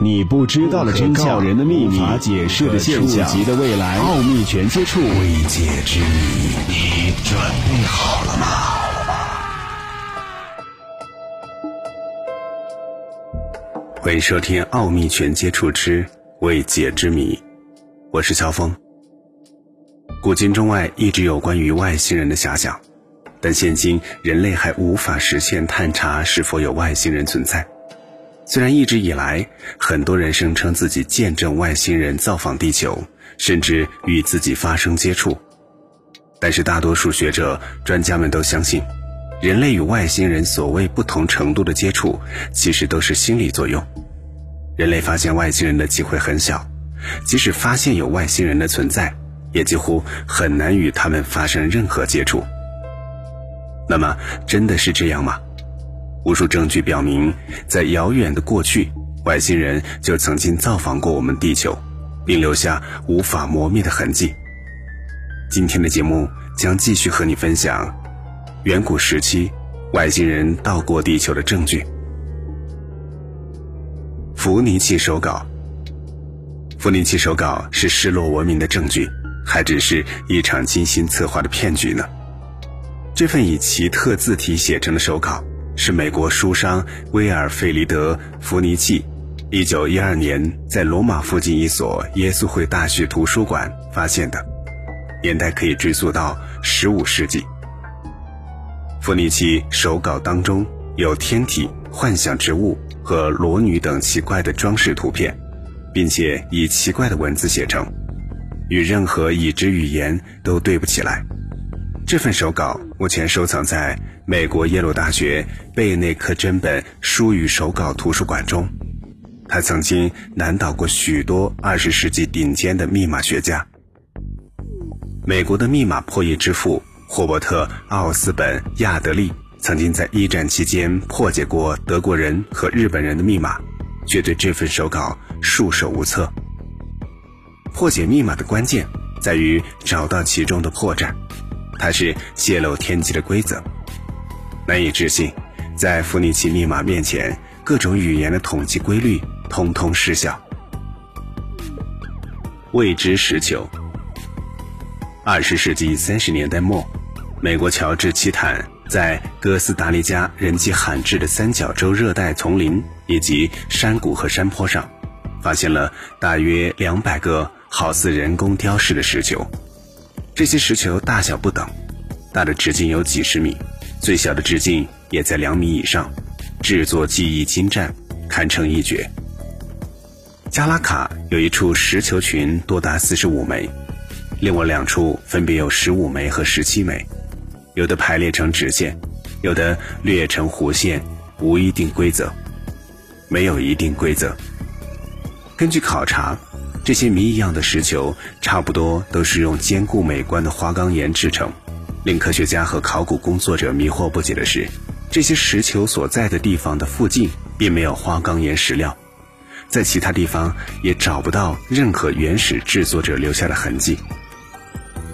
你不知道的真相，人的秘密，无法解释的现象，及的未来，奥秘全接触，未解之谜，你准备好了吗？欢迎收听《奥秘全接触之未解之谜》，我是肖峰。古今中外一直有关于外星人的遐想，但现今人类还无法实现探查是否有外星人存在。虽然一直以来，很多人声称自己见证外星人造访地球，甚至与自己发生接触，但是大多数学者、专家们都相信，人类与外星人所谓不同程度的接触，其实都是心理作用。人类发现外星人的机会很小，即使发现有外星人的存在，也几乎很难与他们发生任何接触。那么，真的是这样吗？无数证据表明，在遥远的过去，外星人就曾经造访过我们地球，并留下无法磨灭的痕迹。今天的节目将继续和你分享远古时期外星人到过地球的证据。伏尼契手稿，伏尼契手稿是失落文明的证据，还只是一场精心策划的骗局呢？这份以奇特字体写成的手稿。是美国书商威尔费里德·弗尼契，一九一二年在罗马附近一所耶稣会大学图书馆发现的，年代可以追溯到十五世纪。弗尼契手稿当中有天体、幻想植物和裸女等奇怪的装饰图片，并且以奇怪的文字写成，与任何已知语言都对不起来。这份手稿目前收藏在美国耶鲁大学贝内克珍本书语手稿图书馆中。他曾经难倒过许多二十世纪顶尖的密码学家。美国的密码破译之父霍伯特·奥斯本·亚德利曾经在一战期间破解过德国人和日本人的密码，却对这份手稿束手无策。破解密码的关键在于找到其中的破绽。它是泄露天机的规则，难以置信，在伏尼奇密码面前，各种语言的统计规律通通失效。未知石球。二十世纪三十年代末，美国乔治·奇坦在哥斯达黎加人迹罕至的三角洲热带丛林以及山谷和山坡上，发现了大约两百个好似人工雕饰的石球。这些石球大小不等，大的直径有几十米，最小的直径也在两米以上，制作技艺精湛，堪称一绝。加拉卡有一处石球群多达四十五枚，另外两处分别有十五枚和十七枚，有的排列成直线，有的略成弧线，无一定规则，没有一定规则。根据考察。这些谜一样的石球，差不多都是用坚固美观的花岗岩制成。令科学家和考古工作者迷惑不解的是，这些石球所在的地方的附近并没有花岗岩石料，在其他地方也找不到任何原始制作者留下的痕迹。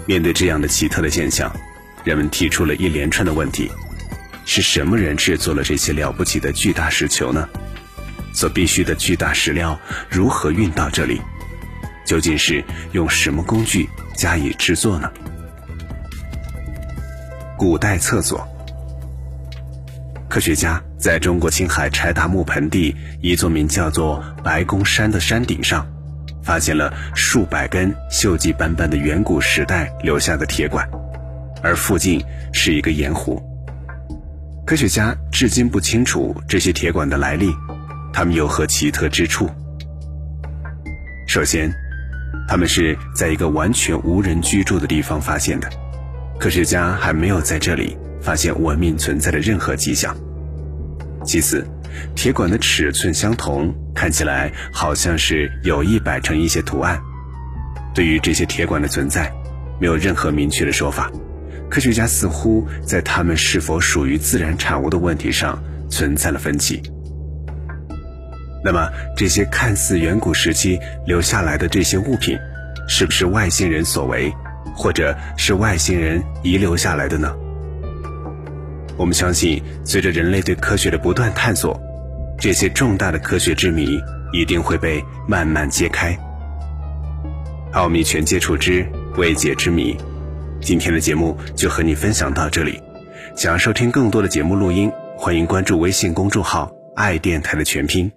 面对这样的奇特的现象，人们提出了一连串的问题：是什么人制作了这些了不起的巨大石球呢？所必需的巨大石料如何运到这里？究竟是用什么工具加以制作呢？古代厕所，科学家在中国青海柴达木盆地一座名叫做白宫山的山顶上，发现了数百根锈迹斑斑的远古时代留下的铁管，而附近是一个盐湖。科学家至今不清楚这些铁管的来历，它们有何奇特之处？首先。他们是在一个完全无人居住的地方发现的，科学家还没有在这里发现文明存在的任何迹象。其次，铁管的尺寸相同，看起来好像是有意摆成一些图案。对于这些铁管的存在，没有任何明确的说法。科学家似乎在它们是否属于自然产物的问题上存在了分歧。那么，这些看似远古时期留下来的这些物品，是不是外星人所为，或者是外星人遗留下来的呢？我们相信，随着人类对科学的不断探索，这些重大的科学之谜一定会被慢慢揭开。奥秘全接触之未解之谜，今天的节目就和你分享到这里。想要收听更多的节目录音，欢迎关注微信公众号“爱电台”的全拼。